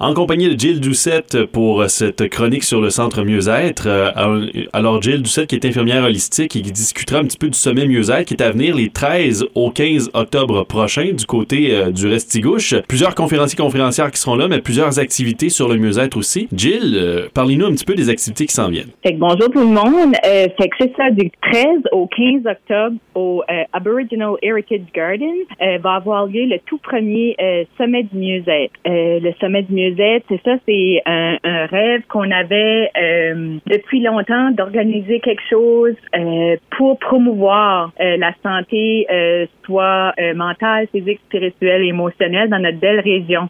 En compagnie de Jill Doucette pour cette chronique sur le centre mieux-être. Euh, alors, Jill Doucette, qui est infirmière holistique et qui discutera un petit peu du sommet mieux-être qui est à venir les 13 au 15 octobre prochain du côté euh, du Restigouche. Plusieurs conférenciers conférencières qui seront là, mais plusieurs activités sur le mieux-être aussi. Jill, euh, parlez-nous un petit peu des activités qui s'en viennent. bonjour tout le monde. fait que c'est ça, du 13 au 15 octobre au Aboriginal Heritage Garden va avoir lieu le tout premier sommet du mieux-être. le sommet du mieux c'est ça, c'est un, rêve qu'on avait euh, depuis longtemps d'organiser quelque chose euh, pour promouvoir euh, la santé, soit mentale, physique, spirituelle émotionnelle dans notre belle région.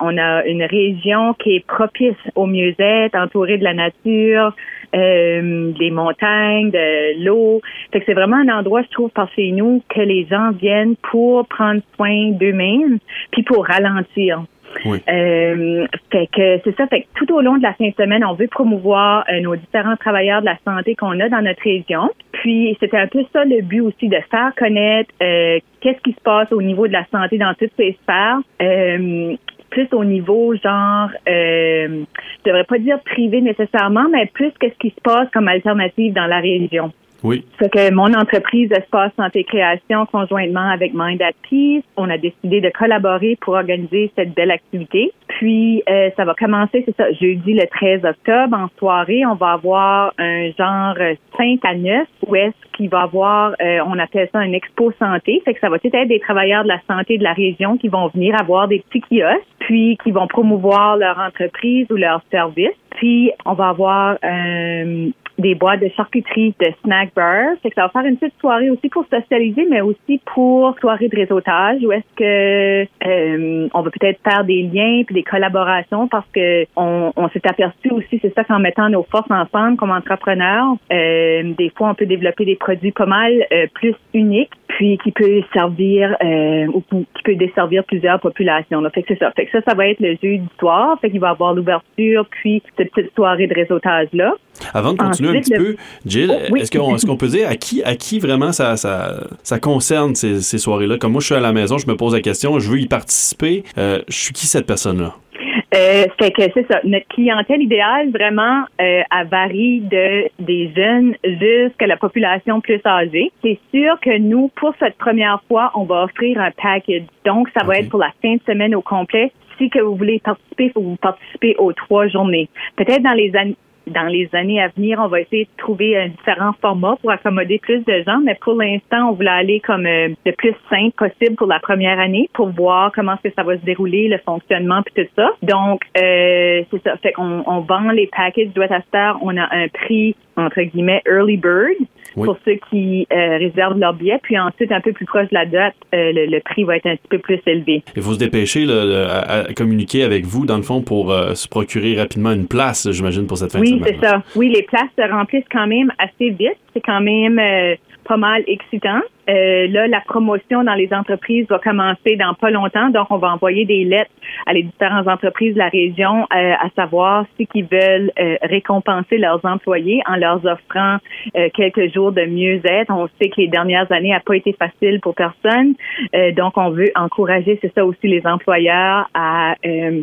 on a une région qui est propice au mieux-être, entourée de la nature, des montagnes, de l'eau. Fait c'est vraiment un endroit, je trouve, par chez nous, que les gens viennent pour prendre soin d'eux-mêmes, puis pour ralentir. Oui. Euh, fait que c'est ça. Fait que tout au long de la fin de semaine, on veut promouvoir euh, nos différents travailleurs de la santé qu'on a dans notre région. Puis c'était un peu ça le but aussi de faire connaître euh, qu'est-ce qui se passe au niveau de la santé dans toutes ces sphères. plus au niveau genre, je devrais pas dire privé nécessairement, mais plus qu'est-ce qui se passe comme alternative dans la région. Oui. C'est que mon entreprise Espace Santé Création, conjointement avec Mind at Peace, on a décidé de collaborer pour organiser cette belle activité. Puis, euh, ça va commencer, c'est ça, jeudi le 13 octobre, en soirée, on va avoir un genre 5 à 9, où est-ce qu'il va avoir, euh, on appelle ça un expo santé, fait que ça va être des travailleurs de la santé de la région qui vont venir avoir des petits kiosques, puis qui vont promouvoir leur entreprise ou leur service. Puis, on va avoir un des boîtes de charcuterie, de snack bar. Fait que ça va faire une petite soirée aussi pour socialiser, mais aussi pour soirée de réseautage où est-ce que euh, on va peut-être faire des liens puis des collaborations parce que on, on s'est aperçu aussi, c'est ça qu'en mettant nos forces ensemble comme entrepreneurs, euh, des fois on peut développer des produits pas mal euh, plus uniques puis qui peut servir euh, ou qui peut desservir plusieurs populations. Là. Fait que c'est ça. Fait que ça, ça va être le jeudi soir. Fait qu'il va y avoir l'ouverture puis cette petite soirée de réseautage là. Avant de continuer un petit peu, Jill, oh, est-ce qu'on peut dire à qui, à qui vraiment ça, ça, ça concerne ces, ces soirées-là? Comme moi, je suis à la maison, je me pose la question, je veux y participer. Euh, je suis qui cette personne-là? Euh, fait que c'est ça. Notre clientèle idéale, vraiment, euh, elle varie de des jeunes jusqu'à la population plus âgée. C'est sûr que nous, pour cette première fois, on va offrir un package. Donc, ça va être pour la fin de semaine au complet. Si que vous voulez participer, il faut vous participer aux trois journées. Peut-être dans les années dans les années à venir, on va essayer de trouver un différent format pour accommoder plus de gens, mais pour l'instant, on voulait aller comme euh, le plus simple possible pour la première année pour voir comment est-ce que ça va se dérouler, le fonctionnement puis tout ça. Donc, euh, c'est ça. Fait qu'on on vend les packages Star. On a un prix entre guillemets early bird pour ceux qui euh, réservent leur billet. Puis ensuite, un peu plus proche de la date, euh, le, prix va être un petit peu plus élevé. Il faut se dépêcher là, à, communiquer avec vous, dans le fond, pour euh, se procurer rapidement une place, j'imagine, pour cette fin de semaine. Oui, c'est ça. Oui, les places se remplissent quand même assez vite. C'est quand même pas mal excitant. Euh, là, la promotion dans les entreprises va commencer dans pas longtemps, donc on va envoyer des lettres à les différentes entreprises de la région euh, à savoir si qu'ils veulent euh, récompenser leurs employés en leur offrant quelques jours de mieux-être. On sait que les dernières années n'ont pas été faciles pour personne, donc on veut encourager, c'est ça aussi, les employeurs à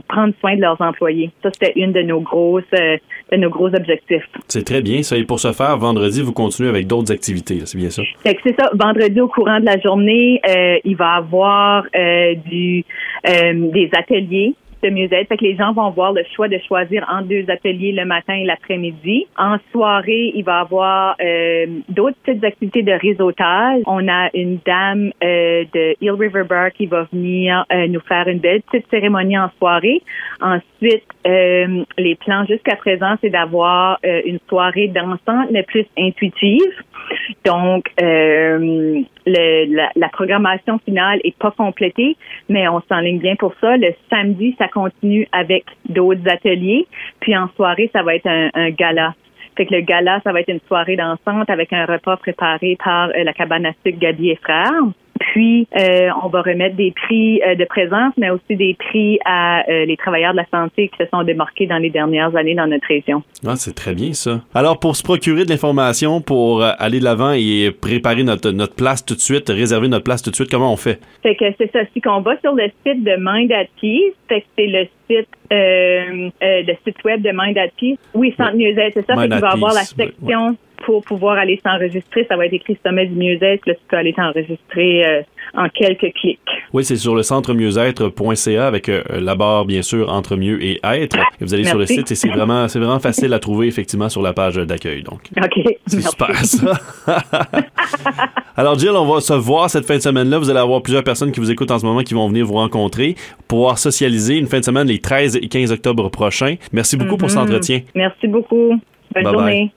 prendre soin de leurs employés. Ça, c'était une de nos grosses, de nos gros objectifs. C'est très bien. Ça, et pour ce faire, vendredi, vous continuez avec d'autres activités. C'est bien ça? C'est ça. Vendredi au courant de la journée, euh, il va avoir euh, du euh, des ateliers de mieux-être. Fait que les gens vont avoir le choix de choisir entre deux ateliers le matin et l'après-midi. En soirée, il va y avoir euh, d'autres petites activités de réseautage. On a une dame euh, de Hill River Bar qui va venir euh, nous faire une belle petite cérémonie en soirée. Ensuite, les plans jusqu'à présent, c'est d'avoir une soirée dansante, mais plus intuitive. Donc, euh, le, la, programmation finale est pas complétée, mais on s'enligne bien pour ça. Le samedi, ça continue avec d'autres ateliers. Puis en soirée, ça va être un, gala. Fait que le gala, ça va être une soirée dansante avec un repas préparé par euh, la cabane à Gabi et Frères. Puis, euh, on va remettre des prix euh, de présence, mais aussi des prix à euh, les travailleurs de la santé qui se sont démarqués dans les dernières années dans notre région. Ah, c'est très bien ça. Alors, pour se procurer de l'information, pour aller de l'avant et préparer notre, notre place tout de suite, réserver notre place tout de suite, comment on fait? Fait que c'est ça. Si qu'on va sur le site de Mind at Peace, fait que c'est le site euh, le site web de Mind at Peace. Oui, Centre Mieux-être, c'est ça. Mind fait qu'il va avoir la section pour pouvoir aller s'enregistrer. Ça va être écrit Sommet du mieux-être. Là, tu peux aller t'enregistrer euh, en quelques clics. Oui, c'est sur le centre mieux-être.ca avec euh, la barre, bien sûr, entre mieux et être. vous allez sur le site et c'est vraiment, c'est vraiment facile à trouver, effectivement, sur la page d'accueil. Donc, OK. C'est super, ça. Alors, Jill, on va se voir cette fin de semaine-là. Vous allez avoir plusieurs personnes qui vous écoutent en ce moment qui vont venir vous rencontrer, pouvoir socialiser une fin de semaine les 13 et 15 octobre prochains. Merci beaucoup pour cet mm-hmm. entretien. Merci beaucoup. Bonne journée.